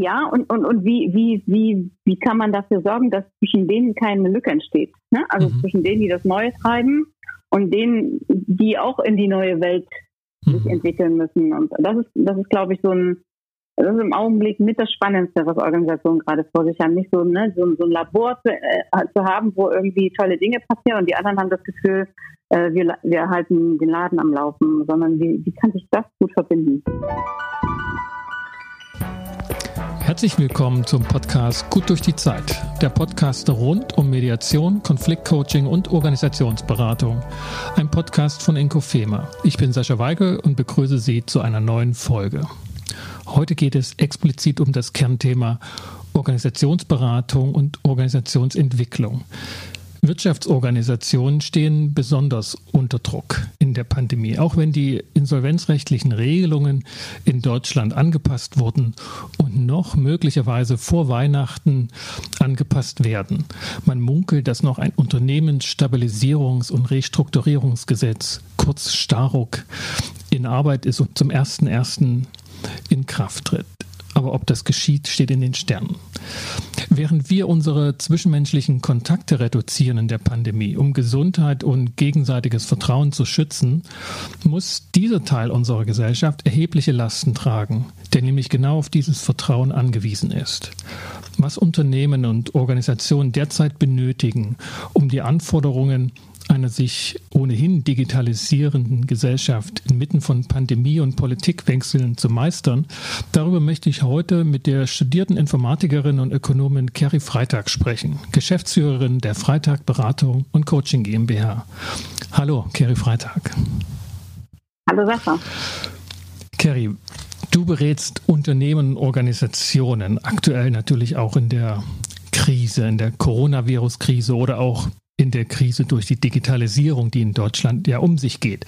Ja, und, und, und wie, wie, wie, wie kann man dafür sorgen, dass zwischen denen keine Lücke entsteht? Ne? Also mhm. zwischen denen, die das Neue treiben und denen, die auch in die neue Welt sich mhm. entwickeln müssen. Und das ist, das ist, glaube ich, so ein, das ist im Augenblick mit das Spannendste, was Organisationen gerade vor sich haben. Nicht so, ne, so, so ein Labor zu, äh, zu haben, wo irgendwie tolle Dinge passieren und die anderen haben das Gefühl, äh, wir, wir halten den Laden am Laufen, sondern wie, wie kann sich das gut verbinden? Herzlich willkommen zum Podcast Gut durch die Zeit, der Podcast rund um Mediation, Konfliktcoaching und Organisationsberatung. Ein Podcast von Inkofema. Ich bin Sascha Weigel und begrüße Sie zu einer neuen Folge. Heute geht es explizit um das Kernthema Organisationsberatung und Organisationsentwicklung. Wirtschaftsorganisationen stehen besonders unter Druck in der Pandemie, auch wenn die insolvenzrechtlichen Regelungen in Deutschland angepasst wurden und noch möglicherweise vor Weihnachten angepasst werden. Man munkelt, dass noch ein Unternehmensstabilisierungs- und Restrukturierungsgesetz, kurz Staruk, in Arbeit ist und zum 1.1. in Kraft tritt. Aber ob das geschieht, steht in den Sternen. Während wir unsere zwischenmenschlichen Kontakte reduzieren in der Pandemie, um Gesundheit und gegenseitiges Vertrauen zu schützen, muss dieser Teil unserer Gesellschaft erhebliche Lasten tragen, der nämlich genau auf dieses Vertrauen angewiesen ist. Was Unternehmen und Organisationen derzeit benötigen, um die Anforderungen einer sich ohnehin digitalisierenden Gesellschaft inmitten von Pandemie und Politikwechseln zu meistern, darüber möchte ich heute mit der studierten Informatikerin und Ökonomin Kerry Freitag sprechen, Geschäftsführerin der Freitag Beratung und Coaching GmbH. Hallo, Kerry Freitag. Hallo, Sascha. Kerry, du berätst Unternehmen und Organisationen, aktuell natürlich auch in der Krise, in der Coronavirus-Krise oder auch in der Krise durch die Digitalisierung, die in Deutschland ja um sich geht.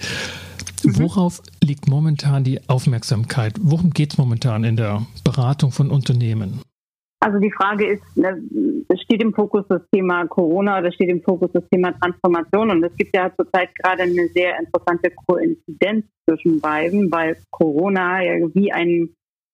Mhm. Worauf liegt momentan die Aufmerksamkeit? Worum geht es momentan in der Beratung von Unternehmen? Also die Frage ist, ne, es steht im Fokus das Thema Corona oder steht im Fokus das Thema Transformation und es gibt ja zurzeit gerade eine sehr interessante Koinzidenz zwischen beiden, weil Corona ja wie ein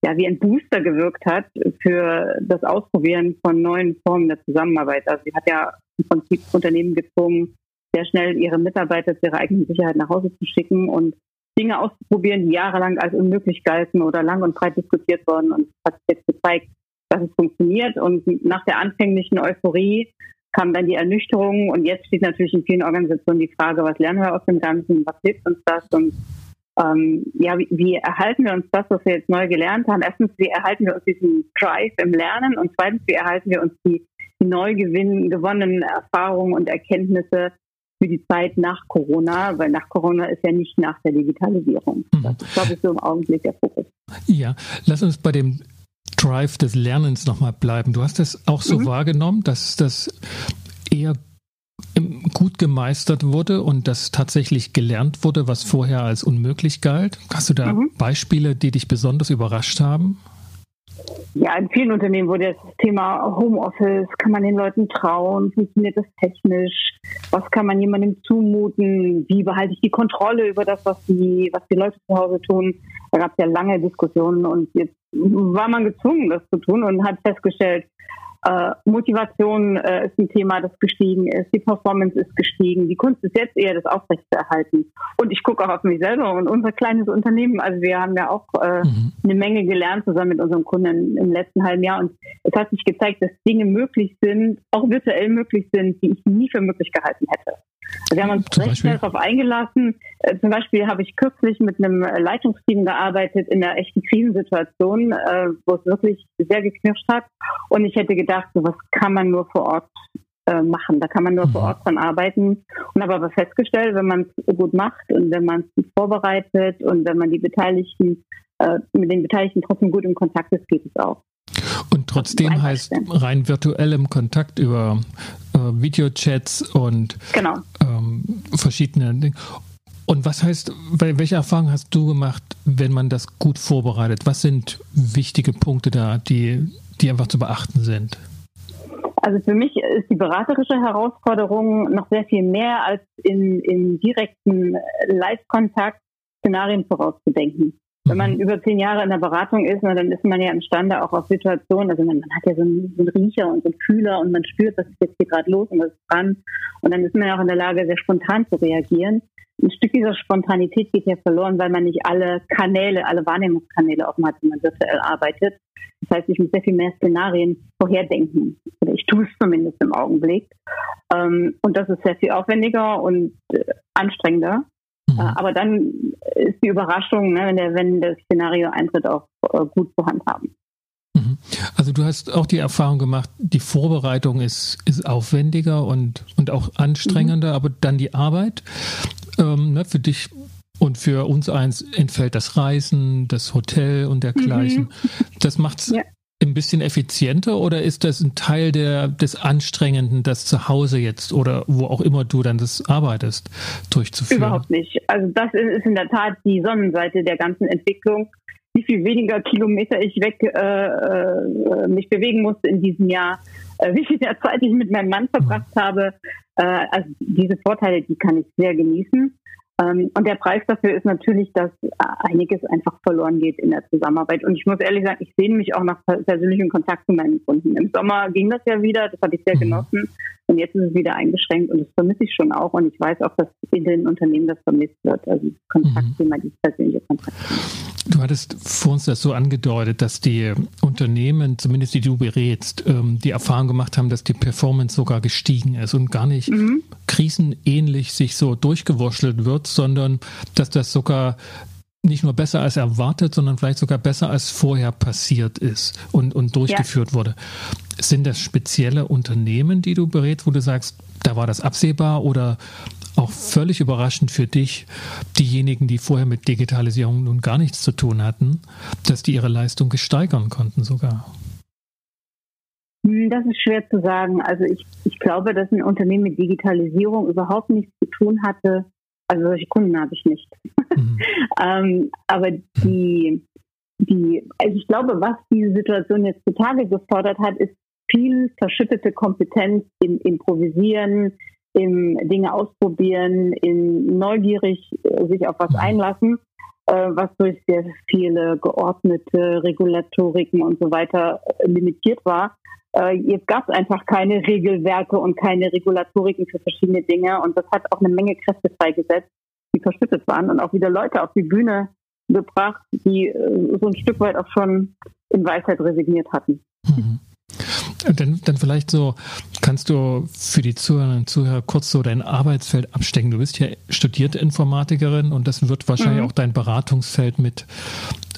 ja wie ein Booster gewirkt hat für das Ausprobieren von neuen Formen der Zusammenarbeit. Also sie hat ja im Prinzip Unternehmen gezwungen, sehr schnell ihre Mitarbeiter zu ihrer eigenen Sicherheit nach Hause zu schicken und Dinge auszuprobieren, die jahrelang als unmöglich galten oder lang und breit diskutiert wurden. Und es hat jetzt gezeigt, dass es funktioniert. Und nach der anfänglichen Euphorie kam dann die Ernüchterung. Und jetzt steht natürlich in vielen Organisationen die Frage, was lernen wir aus dem Ganzen? Was hilft uns das? Und ähm, ja, wie, wie erhalten wir uns das, was wir jetzt neu gelernt haben? Erstens, wie erhalten wir uns diesen Drive im Lernen? Und zweitens, wie erhalten wir uns die die neu gewonnenen Erfahrungen und Erkenntnisse für die Zeit nach Corona, weil nach Corona ist ja nicht nach der Digitalisierung. Mhm. Das ist, glaube ich, so im Augenblick der Fokus. Ja, lass uns bei dem Drive des Lernens nochmal bleiben. Du hast das auch so mhm. wahrgenommen, dass das eher gut gemeistert wurde und das tatsächlich gelernt wurde, was vorher als unmöglich galt. Hast du da mhm. Beispiele, die dich besonders überrascht haben? Ja, in vielen Unternehmen wurde das Thema Homeoffice, kann man den Leuten trauen, funktioniert das technisch, was kann man jemandem zumuten, wie behalte ich die Kontrolle über das, was die, was die Leute zu Hause tun. Da gab es ja lange Diskussionen und jetzt war man gezwungen, das zu tun und hat festgestellt, äh, Motivation äh, ist ein Thema, das gestiegen ist. Die Performance ist gestiegen. Die Kunst ist jetzt eher, das aufrechtzuerhalten. Und ich gucke auch auf mich selber und unser kleines Unternehmen. Also wir haben ja auch äh, mhm. eine Menge gelernt zusammen mit unseren Kunden im letzten halben Jahr. Und es hat sich gezeigt, dass Dinge möglich sind, auch virtuell möglich sind, die ich nie für möglich gehalten hätte. Wir haben uns Zum recht schnell darauf eingelassen. Äh, zum Beispiel habe ich kürzlich mit einem äh, Leitungsteam gearbeitet in einer echten Krisensituation, äh, wo es wirklich sehr geknirscht hat. Und ich hätte gedacht, so was kann man nur vor Ort machen. Da kann man nur mhm. vor Ort dran arbeiten. Und habe aber festgestellt, wenn man es gut macht und wenn man es vorbereitet und wenn man die Beteiligten mit den Beteiligten trotzdem gut im Kontakt ist, geht es auch. Und trotzdem heißt rein virtuellem Kontakt über äh, Videochats und genau. Ähm, verschiedene Dinge. Und was heißt, welche Erfahrungen hast du gemacht, wenn man das gut vorbereitet? Was sind wichtige Punkte da, die, die einfach zu beachten sind? Also für mich ist die beraterische Herausforderung noch sehr viel mehr als in, in direkten Live-Kontakt Szenarien vorauszudenken. Wenn man mhm. über zehn Jahre in der Beratung ist, na, dann ist man ja imstande auch auf Situationen, also man, man hat ja so einen, so einen, Riecher und so einen Fühler und man spürt, was ist jetzt hier gerade los und was ist dran. Und dann ist man ja auch in der Lage, sehr spontan zu reagieren. Ein Stück dieser Spontanität geht ja verloren, weil man nicht alle Kanäle, alle Wahrnehmungskanäle offen hat, wenn man virtuell arbeitet. Das heißt, ich muss sehr viel mehr Szenarien vorherdenken. Oder ich tue es zumindest im Augenblick. Ähm, und das ist sehr viel aufwendiger und äh, anstrengender. Mhm. Äh, aber dann ist die Überraschung, ne, wenn, der, wenn das Szenario eintritt, auch äh, gut zu handhaben. Mhm. Also du hast auch die Erfahrung gemacht, die Vorbereitung ist, ist aufwendiger und, und auch anstrengender, mhm. aber dann die Arbeit ähm, ne, für dich und für uns eins entfällt das Reisen, das Hotel und dergleichen. Mhm. Das macht es ja ein bisschen effizienter oder ist das ein Teil der, des Anstrengenden, das zu Hause jetzt oder wo auch immer du dann das arbeitest, durchzuführen? Überhaupt nicht. Also das ist in der Tat die Sonnenseite der ganzen Entwicklung. Wie viel weniger Kilometer ich weg äh, äh, mich bewegen musste in diesem Jahr, äh, wie viel Zeit ich mit meinem Mann verbracht mhm. habe. Äh, also diese Vorteile, die kann ich sehr genießen. Ähm, und der Preis dafür ist natürlich, dass einiges einfach verloren geht in der Zusammenarbeit. Und ich muss ehrlich sagen, ich sehne mich auch nach persönlichem Kontakt zu meinen Kunden. Im Sommer ging das ja wieder, das habe ich sehr mhm. genossen. Und jetzt ist es wieder eingeschränkt und das vermisse ich schon auch. Und ich weiß auch, dass in den Unternehmen das vermisst wird. Also Kontaktthema, mhm. dieses persönliche Kontakt. Du hattest vor uns das so angedeutet, dass die Unternehmen, zumindest die du berätst, ähm, die Erfahrung gemacht haben, dass die Performance sogar gestiegen ist und gar nicht mhm. krisenähnlich sich so durchgewurschtelt wird, sondern dass das sogar nicht nur besser als erwartet, sondern vielleicht sogar besser als vorher passiert ist und, und durchgeführt ja. wurde. Sind das spezielle Unternehmen, die du berätst, wo du sagst, da war das absehbar oder auch völlig überraschend für dich, diejenigen, die vorher mit Digitalisierung nun gar nichts zu tun hatten, dass die ihre Leistung gesteigern konnten sogar? Hm, das ist schwer zu sagen. Also ich, ich glaube, dass ein Unternehmen mit Digitalisierung überhaupt nichts zu tun hatte, also solche Kunden habe ich nicht. Mhm. ähm, aber die, die, also ich glaube, was diese Situation jetzt zutage gefordert hat, ist viel verschüttete Kompetenz im Improvisieren, im Dinge ausprobieren, in neugierig äh, sich auf was mhm. einlassen, äh, was durch sehr viele geordnete Regulatoriken und so weiter äh, limitiert war. Jetzt gab es einfach keine Regelwerke und keine Regulatoriken für verschiedene Dinge und das hat auch eine Menge Kräfte freigesetzt, die verschüttet waren und auch wieder Leute auf die Bühne gebracht, die so ein Stück weit auch schon in Weisheit resigniert hatten. Mhm. Dann, dann vielleicht so, kannst du für die Zuhörerinnen und Zuhörer kurz so dein Arbeitsfeld abstecken. Du bist ja studierte Informatikerin und das wird wahrscheinlich mhm. auch dein Beratungsfeld mit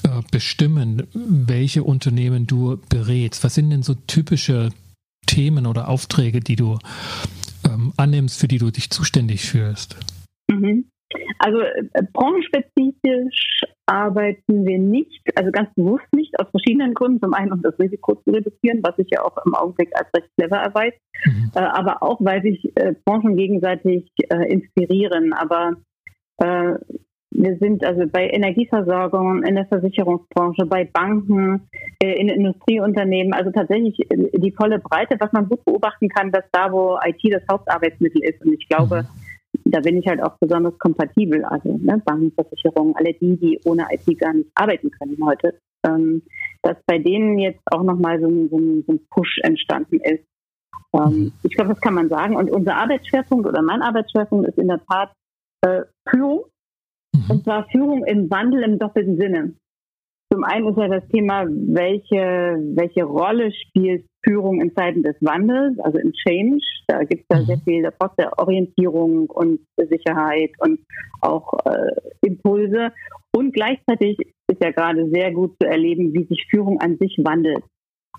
äh, bestimmen, welche Unternehmen du berätst. Was sind denn so typische Themen oder Aufträge, die du ähm, annimmst, für die du dich zuständig fühlst? Mhm. Also äh, branchenspezifisch arbeiten wir nicht, also ganz bewusst nicht, aus verschiedenen Gründen. Zum einen, um das Risiko zu reduzieren, was sich ja auch im Augenblick als recht clever erweist, mhm. äh, aber auch, weil sich äh, Branchen gegenseitig äh, inspirieren. Aber äh, wir sind also bei Energieversorgung, in der Versicherungsbranche, bei Banken, äh, in Industrieunternehmen, also tatsächlich die volle Breite, was man gut beobachten kann, dass da, wo IT das Hauptarbeitsmittel ist. Und ich glaube, mhm. Da bin ich halt auch besonders kompatibel. Also ne, Banken, Versicherungen, alle die, die ohne IT gar nicht arbeiten können heute. Ähm, dass bei denen jetzt auch nochmal so ein, so, so ein Push entstanden ist. Ähm, mhm. ich glaube, das kann man sagen. Und unser Arbeitsschwerpunkt oder mein Arbeitsschwerpunkt ist in der Tat äh, Führung Mhm. Und zwar Führung im Wandel im doppelten Sinne. Zum einen ist ja das Thema, welche, welche Rolle spielt Führung in Zeiten des Wandels, also im Change. Da gibt es da mhm. sehr viel, da braucht der Orientierung und Sicherheit und auch äh, Impulse. Und gleichzeitig ist ja gerade sehr gut zu erleben, wie sich Führung an sich wandelt.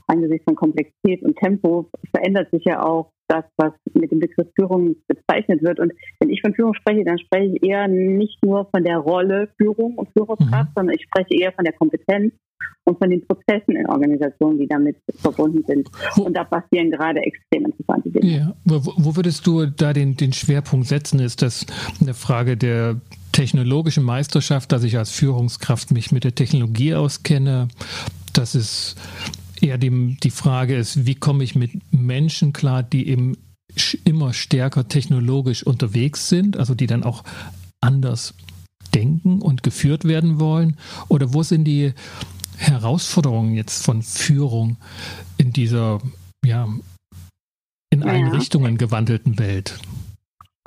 Angesichts von Komplexität und Tempo verändert sich ja auch das, was mit dem Begriff Führung bezeichnet wird. Und wenn ich von Führung spreche, dann spreche ich eher nicht nur von der Rolle Führung und Führungskraft, mhm. sondern ich spreche eher von der Kompetenz und von den Prozessen in Organisationen, die damit verbunden sind. Und da passieren gerade extrem interessante Dinge. Ja. Wo, wo würdest du da den, den Schwerpunkt setzen? Ist das eine Frage der technologischen Meisterschaft, dass ich als Führungskraft mich mit der Technologie auskenne? Das ist eher die, die Frage ist, wie komme ich mit Menschen klar, die eben immer stärker technologisch unterwegs sind, also die dann auch anders denken und geführt werden wollen? Oder wo sind die Herausforderungen jetzt von Führung in dieser, ja, in allen ja. Richtungen gewandelten Welt?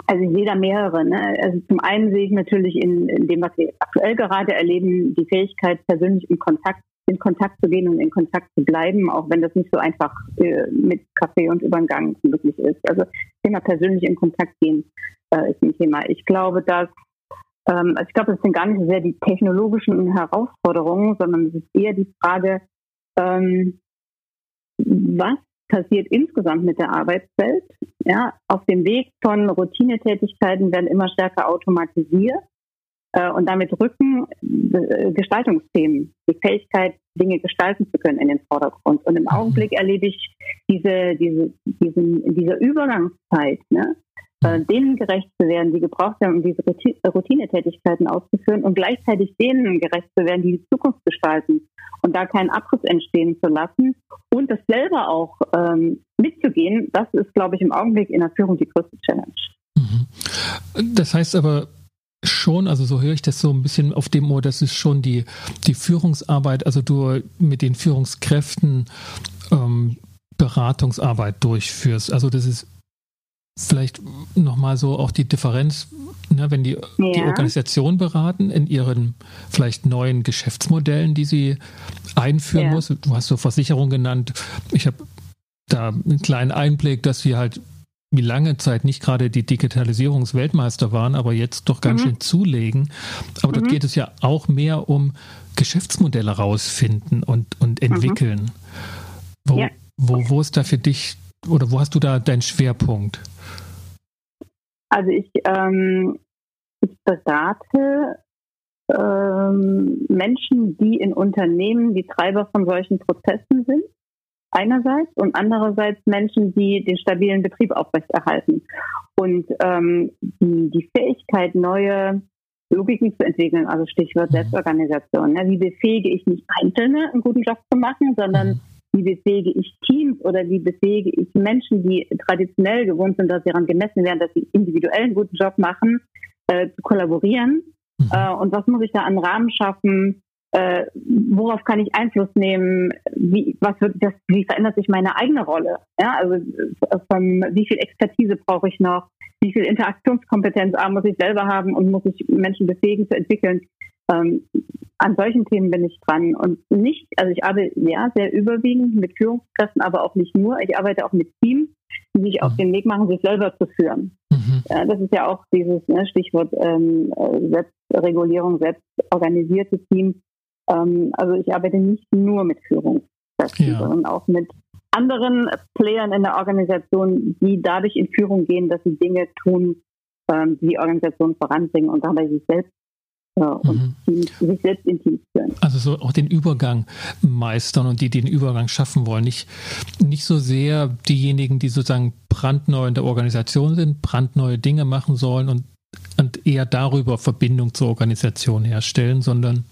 Also ich sehe da mehrere. Ne? Also zum einen sehe ich natürlich in, in, dem, was wir aktuell gerade erleben, die Fähigkeit, persönlich in Kontakt, in Kontakt zu gehen und in Kontakt zu bleiben, auch wenn das nicht so einfach äh, mit Kaffee und Übergang möglich ist. Also Thema persönlich in Kontakt gehen äh, ist ein Thema. Ich glaube, dass ähm, also ich glaube, es sind gar nicht so sehr die technologischen Herausforderungen, sondern es ist eher die Frage, ähm, was passiert insgesamt mit der Arbeitswelt. Ja, auf dem Weg von Routinetätigkeiten werden immer stärker automatisiert äh, und damit rücken äh, Gestaltungsthemen, die Fähigkeit, Dinge gestalten zu können, in den Vordergrund. Und im Augenblick erlebe ich diese, diese, diesen, diese Übergangszeit, ne, äh, denen gerecht zu werden, die gebraucht werden, um diese Routinetätigkeiten auszuführen und gleichzeitig denen gerecht zu werden, die die Zukunft gestalten und da keinen Abriss entstehen zu lassen und das selber auch ähm, mitzugehen, das ist, glaube ich, im Augenblick in der Führung die größte Challenge. Mhm. Das heißt aber, schon, also so höre ich das so ein bisschen auf dem Ohr, das ist schon die, die Führungsarbeit, also du mit den Führungskräften ähm, Beratungsarbeit durchführst. Also das ist vielleicht nochmal so auch die Differenz, ne, wenn die, ja. die Organisation beraten in ihren vielleicht neuen Geschäftsmodellen, die sie einführen ja. muss. Du hast so Versicherung genannt. Ich habe da einen kleinen Einblick, dass sie halt wie lange Zeit nicht gerade die Digitalisierungsweltmeister waren, aber jetzt doch ganz mhm. schön zulegen. Aber mhm. dort geht es ja auch mehr um Geschäftsmodelle rausfinden und, und mhm. entwickeln. Mhm. Wo, ja. wo, wo ist da für dich oder wo hast du da deinen Schwerpunkt? Also ich, ähm, ich berate ähm, Menschen, die in Unternehmen die Treiber von solchen Prozessen sind, einerseits, und andererseits Menschen, die den stabilen Betrieb aufrechterhalten. Und ähm, die, die Fähigkeit, neue Logiken zu entwickeln, also Stichwort mhm. Selbstorganisation. Ne? Wie befähige ich nicht Einzelne, einen guten Job zu machen, sondern mhm wie befähige ich Teams oder wie befähige ich Menschen, die traditionell gewohnt sind, dass sie daran gemessen werden, dass sie individuell einen guten Job machen, äh, zu kollaborieren? Mhm. Äh, und was muss ich da an Rahmen schaffen? Äh, worauf kann ich Einfluss nehmen? Wie, was wird das, wie verändert sich meine eigene Rolle? Ja, also äh, von wie viel Expertise brauche ich noch? Wie viel Interaktionskompetenz A, muss ich selber haben und muss ich Menschen befähigen zu entwickeln? Ähm, an solchen Themen bin ich dran und nicht, also ich arbeite ja sehr überwiegend mit Führungskräften, aber auch nicht nur. Ich arbeite auch mit Teams, die sich auf mhm. den Weg machen, sich selber zu führen. Mhm. Ja, das ist ja auch dieses ne, Stichwort ähm, Selbstregulierung, selbstorganisierte Teams. Ähm, also ich arbeite nicht nur mit Führungskräften, ja. sondern auch mit anderen Playern in der Organisation, die dadurch in Führung gehen, dass sie Dinge tun, ähm, die die Organisation voranbringen und dabei sich selbst und mhm. sich selbst in Teams führen. Also so auch den Übergang meistern und die, die den Übergang schaffen wollen. Nicht, nicht so sehr diejenigen, die sozusagen brandneu in der Organisation sind, brandneue Dinge machen sollen und, und eher darüber Verbindung zur Organisation herstellen, sondern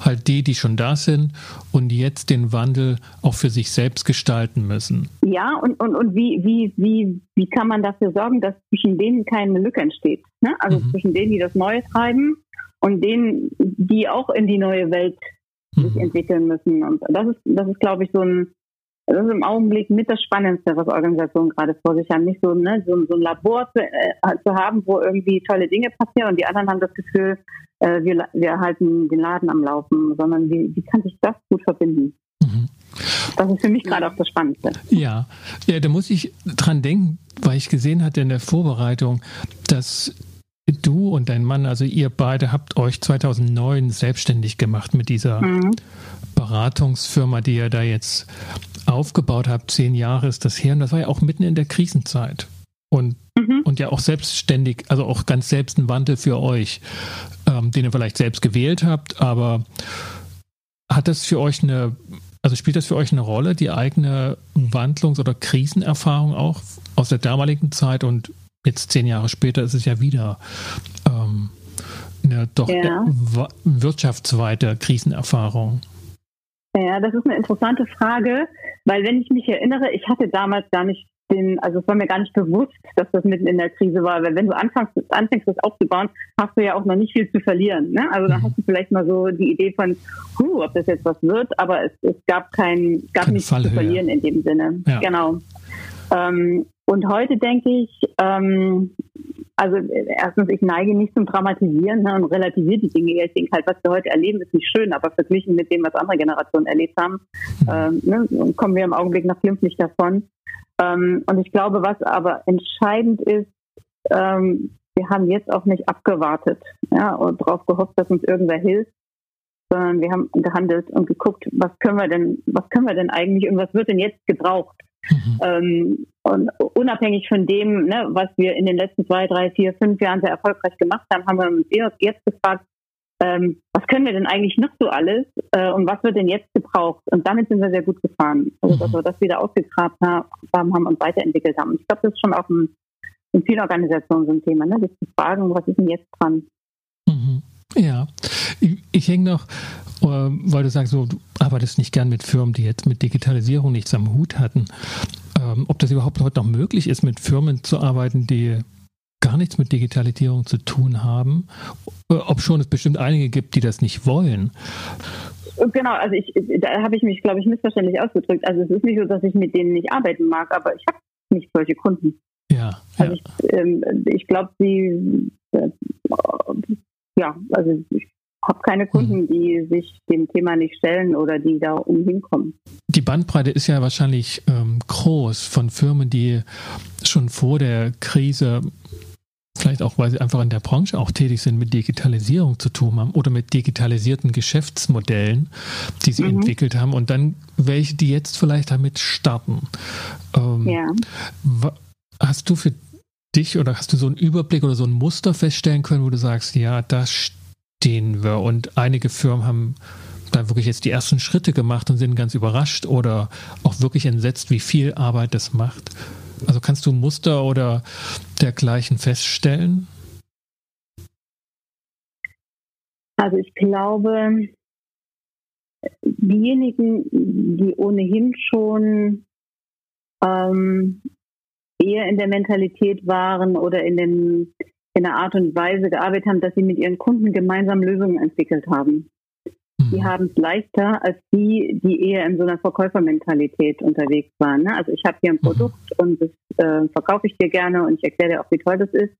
halt die, die schon da sind und jetzt den Wandel auch für sich selbst gestalten müssen. Ja, und, und, und wie, wie, wie, wie kann man dafür sorgen, dass zwischen denen keine Lücke entsteht? Ne? Also mhm. zwischen denen, die das Neue treiben und denen, die auch in die neue Welt sich mhm. entwickeln müssen. Und das ist, das ist, glaube ich, so ein, das ist im Augenblick mit das Spannendste, was Organisationen gerade vor sich haben. Nicht so, ne, so, so ein Labor zu, äh, zu, haben, wo irgendwie tolle Dinge passieren und die anderen haben das Gefühl, äh, wir, wir halten den Laden am Laufen, sondern wie, wie kann sich das gut verbinden? Mhm. Das ist für mich gerade auch das Spannendste. Ja. ja, da muss ich dran denken, weil ich gesehen hatte in der Vorbereitung, dass du und dein Mann, also ihr beide habt euch 2009 selbstständig gemacht mit dieser mhm. Beratungsfirma, die ihr da jetzt aufgebaut habt. Zehn Jahre ist das her und das war ja auch mitten in der Krisenzeit. Und, mhm. und ja auch selbstständig, also auch ganz selbst ein Wandel für euch, ähm, den ihr vielleicht selbst gewählt habt, aber hat das für euch eine, also spielt das für euch eine Rolle, die eigene Wandlungs- oder Krisenerfahrung auch aus der damaligen Zeit und jetzt zehn Jahre später ist es ja wieder ähm, eine doch ja. wirtschaftsweite Krisenerfahrung. Ja, das ist eine interessante Frage, weil wenn ich mich erinnere, ich hatte damals gar nicht den, also es war mir gar nicht bewusst, dass das mitten in der Krise war, weil wenn du anfängst, anfängst das aufzubauen, hast du ja auch noch nicht viel zu verlieren. Ne? Also dann mhm. hast du vielleicht mal so die Idee von, huh, ob das jetzt was wird, aber es, es gab kein, gab nichts zu verlieren in dem Sinne. Ja. Genau. Ähm, und heute denke ich, ähm, also erstens, ich neige nicht zum Dramatisieren ne, und relativiere die Dinge. Ich denke halt, was wir heute erleben, ist nicht schön, aber verglichen mit dem, was andere Generationen erlebt haben, mhm. ähm, ne, kommen wir im Augenblick noch glimpflich davon. Ähm, und ich glaube, was aber entscheidend ist, ähm, wir haben jetzt auch nicht abgewartet ja, und darauf gehofft, dass uns irgendwer hilft, sondern wir haben gehandelt und geguckt, was können wir denn, was können wir denn eigentlich und was wird denn jetzt gebraucht? Mhm. Ähm, und unabhängig von dem, ne, was wir in den letzten zwei, drei, vier, fünf Jahren sehr erfolgreich gemacht haben, haben wir uns jetzt gefragt, ähm, was können wir denn eigentlich noch so alles äh, und was wird denn jetzt gebraucht? Und damit sind wir sehr gut gefahren. Also, dass mhm. wir das wieder ausgegraben haben, haben und weiterentwickelt haben. Und ich glaube, das ist schon auch ein, in vielen Organisationen so ein Thema, ne? sich zu fragen, was ist denn jetzt dran? Mhm. Ja, ich, ich hänge noch, äh, weil du sagst, so, du arbeitest nicht gern mit Firmen, die jetzt mit Digitalisierung nichts am Hut hatten. Ähm, ob das überhaupt heute noch möglich ist, mit Firmen zu arbeiten, die gar nichts mit Digitalisierung zu tun haben, äh, ob schon es bestimmt einige gibt, die das nicht wollen. Genau, also ich, da habe ich mich, glaube ich, missverständlich ausgedrückt. Also es ist nicht so, dass ich mit denen nicht arbeiten mag, aber ich habe nicht solche Kunden. Ja. Also ja. ich, ähm, ich glaube, sie, äh, ja, also ich habe keine Kunden, mhm. die sich dem Thema nicht stellen oder die da umhin kommen. Die Bandbreite ist ja wahrscheinlich ähm, groß von Firmen, die schon vor der Krise vielleicht auch, weil sie einfach in der Branche auch tätig sind, mit Digitalisierung zu tun haben oder mit digitalisierten Geschäftsmodellen, die sie mhm. entwickelt haben und dann welche, die jetzt vielleicht damit starten. Ähm, ja. Hast du für dich oder hast du so einen Überblick oder so ein Muster feststellen können, wo du sagst, ja, da stehen wir und einige Firmen haben da wirklich jetzt die ersten Schritte gemacht und sind ganz überrascht oder auch wirklich entsetzt, wie viel Arbeit das macht? Also kannst du Muster oder dergleichen feststellen? Also ich glaube, diejenigen, die ohnehin schon ähm, eher in der Mentalität waren oder in, den, in der Art und Weise gearbeitet haben, dass sie mit ihren Kunden gemeinsam Lösungen entwickelt haben die mhm. haben es leichter als die, die eher in so einer Verkäufermentalität unterwegs waren. Ne? Also ich habe hier ein mhm. Produkt und das äh, verkaufe ich dir gerne und ich erkläre dir auch, wie toll das ist.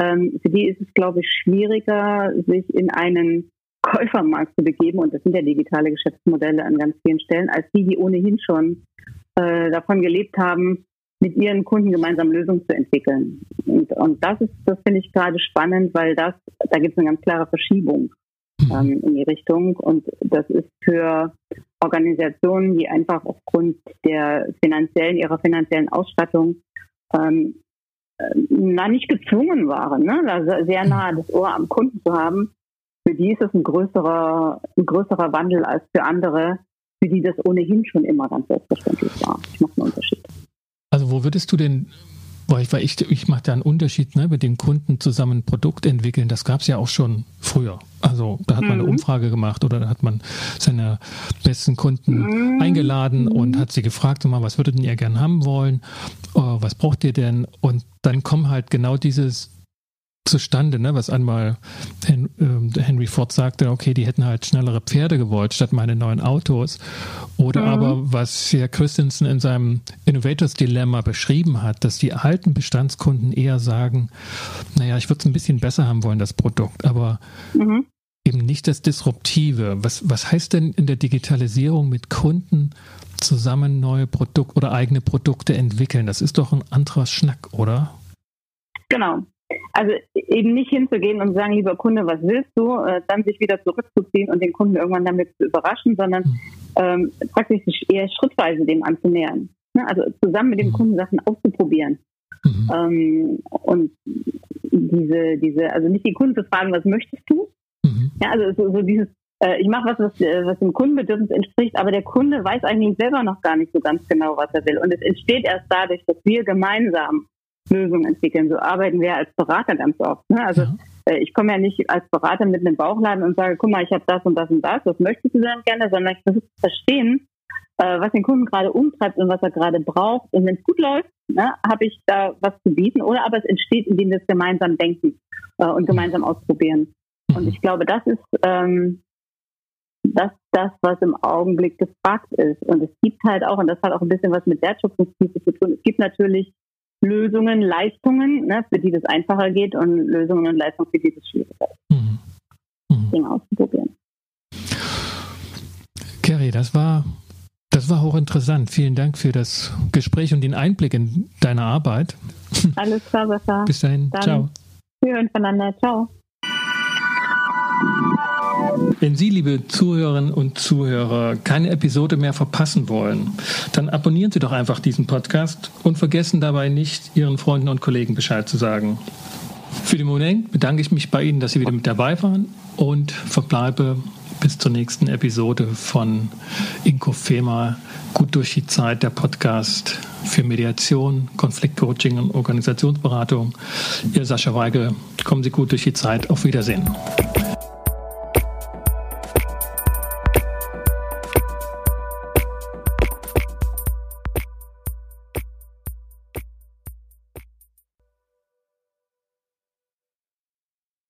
Ähm, für die ist es, glaube ich, schwieriger, sich in einen Käufermarkt zu begeben, und das sind ja digitale Geschäftsmodelle an ganz vielen Stellen, als die, die ohnehin schon äh, davon gelebt haben, mit ihren Kunden gemeinsam Lösungen zu entwickeln. Und, und das ist, das finde ich gerade spannend, weil das, da gibt es eine ganz klare Verschiebung ähm, in die Richtung. Und das ist für Organisationen, die einfach aufgrund der finanziellen, ihrer finanziellen Ausstattung ähm, äh, na, nicht gezwungen waren, ne? also sehr nah das Ohr am Kunden zu haben. Für die ist es ein größerer, ein größerer Wandel als für andere, für die das ohnehin schon immer ganz selbstverständlich war. Ich mache einen Unterschied. Wo würdest du denn weil ich, weil ich, ich mache da einen Unterschied, ne, mit den Kunden zusammen ein Produkt entwickeln. Das gab es ja auch schon früher. Also da hat man eine mhm. Umfrage gemacht oder da hat man seine besten Kunden mhm. eingeladen und hat sie gefragt, mal, was würdet ihr gern haben wollen? Uh, was braucht ihr denn? Und dann kommen halt genau dieses zustande, ne? was einmal ähm, Henry Ford sagte, okay, die hätten halt schnellere Pferde gewollt statt meine neuen Autos. Oder mhm. aber was Herr Christensen in seinem Innovators Dilemma beschrieben hat, dass die alten Bestandskunden eher sagen, naja, ich würde es ein bisschen besser haben wollen, das Produkt, aber mhm. eben nicht das Disruptive. Was, was heißt denn in der Digitalisierung mit Kunden zusammen neue Produkte oder eigene Produkte entwickeln? Das ist doch ein anderer Schnack, oder? Genau. Also eben nicht hinzugehen und sagen, lieber Kunde, was willst du, äh, dann sich wieder zurückzuziehen und den Kunden irgendwann damit zu überraschen, sondern mhm. ähm, praktisch eher schrittweise dem anzunähern. Ne? Also zusammen mit dem mhm. Kunden Sachen auszuprobieren. Mhm. Ähm, und diese, diese, also nicht die Kunden zu fragen, was möchtest du? Mhm. Ja, also so, so dieses, äh, ich mache was, was, äh, was dem Kundenbedürfnis entspricht, aber der Kunde weiß eigentlich selber noch gar nicht so ganz genau, was er will. Und es entsteht erst dadurch, dass wir gemeinsam Lösungen entwickeln. So arbeiten wir als Berater ganz oft. Ne? Also ja. äh, ich komme ja nicht als Berater mit einem Bauchladen und sage, guck mal, ich habe das und das und das, was möchtest du denn gerne, sondern ich versuche zu verstehen, äh, was den Kunden gerade umtreibt und was er gerade braucht. Und wenn es gut läuft, ne, habe ich da was zu bieten. Oder aber es entsteht, indem wir es gemeinsam denken äh, und gemeinsam ausprobieren. Und ich glaube, das ist ähm, das, das, was im Augenblick gefragt ist. Und es gibt halt auch, und das hat auch ein bisschen was mit Wertschöpfungstiefe zu tun, es gibt natürlich Lösungen, Leistungen, ne, für die das einfacher geht und Lösungen und Leistungen, für die das schwieriger ist. Mhm. Mhm. Dinge auszuprobieren. Kerry, das war, das war hochinteressant. Vielen Dank für das Gespräch und den Einblick in deine Arbeit. Alles klar, Sascha. Bis dahin. Dann Ciao. Wir hören voneinander. Ciao. Wenn Sie, liebe Zuhörerinnen und Zuhörer, keine Episode mehr verpassen wollen, dann abonnieren Sie doch einfach diesen Podcast und vergessen dabei nicht, Ihren Freunden und Kollegen Bescheid zu sagen. Für den Moment bedanke ich mich bei Ihnen, dass Sie wieder mit dabei waren und verbleibe bis zur nächsten Episode von Inko Fema. Gut durch die Zeit, der Podcast für Mediation, Konfliktcoaching und Organisationsberatung. Ihr Sascha Weigel, kommen Sie gut durch die Zeit. Auf Wiedersehen.